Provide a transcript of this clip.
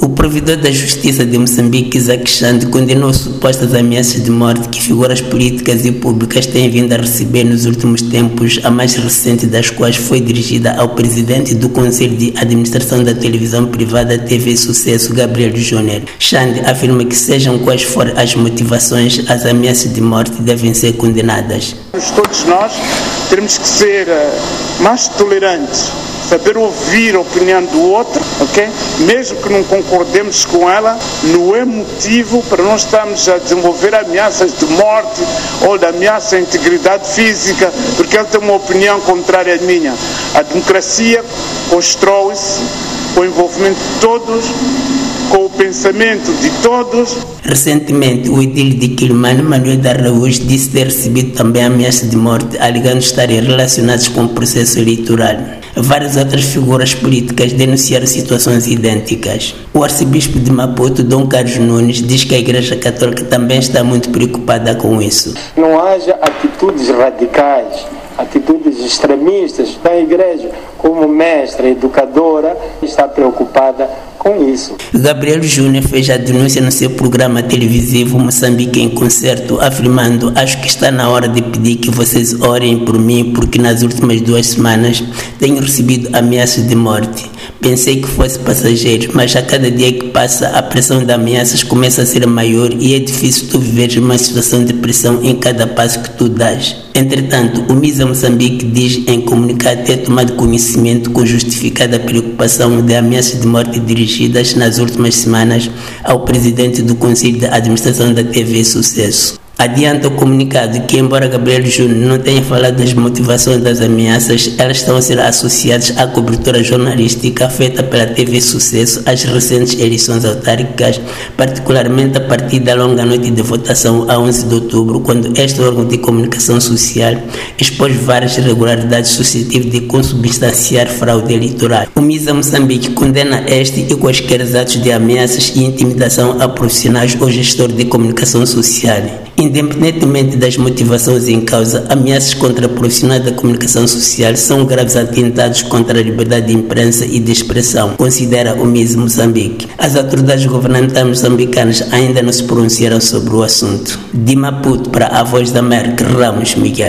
O provedor da Justiça de Moçambique, Isaac Xande, condenou supostas ameaças de morte que figuras políticas e públicas têm vindo a receber nos últimos tempos, a mais recente das quais foi dirigida ao presidente do Conselho de Administração da Televisão Privada TV Sucesso, Gabriel Júnior. Xande afirma que, sejam quais forem as motivações, as ameaças de morte devem ser condenadas. Todos nós temos que ser eh, mais tolerantes saber ouvir a opinião do outro, ok? Mesmo que não concordemos com ela, não é motivo para nós estarmos a desenvolver ameaças de morte ou de ameaça à integridade física, porque ele tem uma opinião contrária à minha. A democracia constrói-se com o envolvimento de todos com o pensamento de todos. Recentemente, o edil de Quilmane, Manuel da Araújo, disse ter recebido também ameaças de morte, alegando estarem relacionados com o processo eleitoral. Várias outras figuras políticas denunciaram situações idênticas. O arcebispo de Maputo, Dom Carlos Nunes, diz que a Igreja Católica também está muito preocupada com isso. Não haja atitudes radicais, atitudes extremistas da Igreja, como mestra educadora, está preocupada com isso. Gabriel Júnior fez a denúncia no seu programa televisivo Moçambique em Concerto, afirmando: Acho que está na hora de pedir que vocês orem por mim, porque nas últimas duas semanas tenho recebido ameaças de morte. Pensei que fosse passageiro, mas a cada dia que passa a pressão de ameaças começa a ser maior e é difícil tu viveres uma situação de pressão em cada passo que tu dás. Entretanto, o MISA Moçambique diz em comunicado ter tomado conhecimento com justificada preocupação de ameaças de morte dirigidas nas últimas semanas ao presidente do Conselho de Administração da TV Sucesso. Adianta o comunicado que, embora Gabriel Júnior não tenha falado das motivações das ameaças, elas estão a ser associadas à cobertura jornalística feita pela TV Sucesso às recentes eleições autárquicas, particularmente a partir da longa noite de votação a 11 de outubro, quando este órgão de comunicação social expôs várias irregularidades suscetíveis de consubstanciar fraude eleitoral. O MISA Moçambique condena este e quaisquer atos de ameaças e intimidação a profissionais ou gestores de comunicação social. Independentemente das motivações em causa, ameaças contra profissionais da comunicação social são graves atentados contra a liberdade de imprensa e de expressão, considera o MIS Moçambique. As autoridades governamentais moçambicanas ainda não se pronunciaram sobre o assunto. De Maputo para a Voz da América, Ramos Miguel.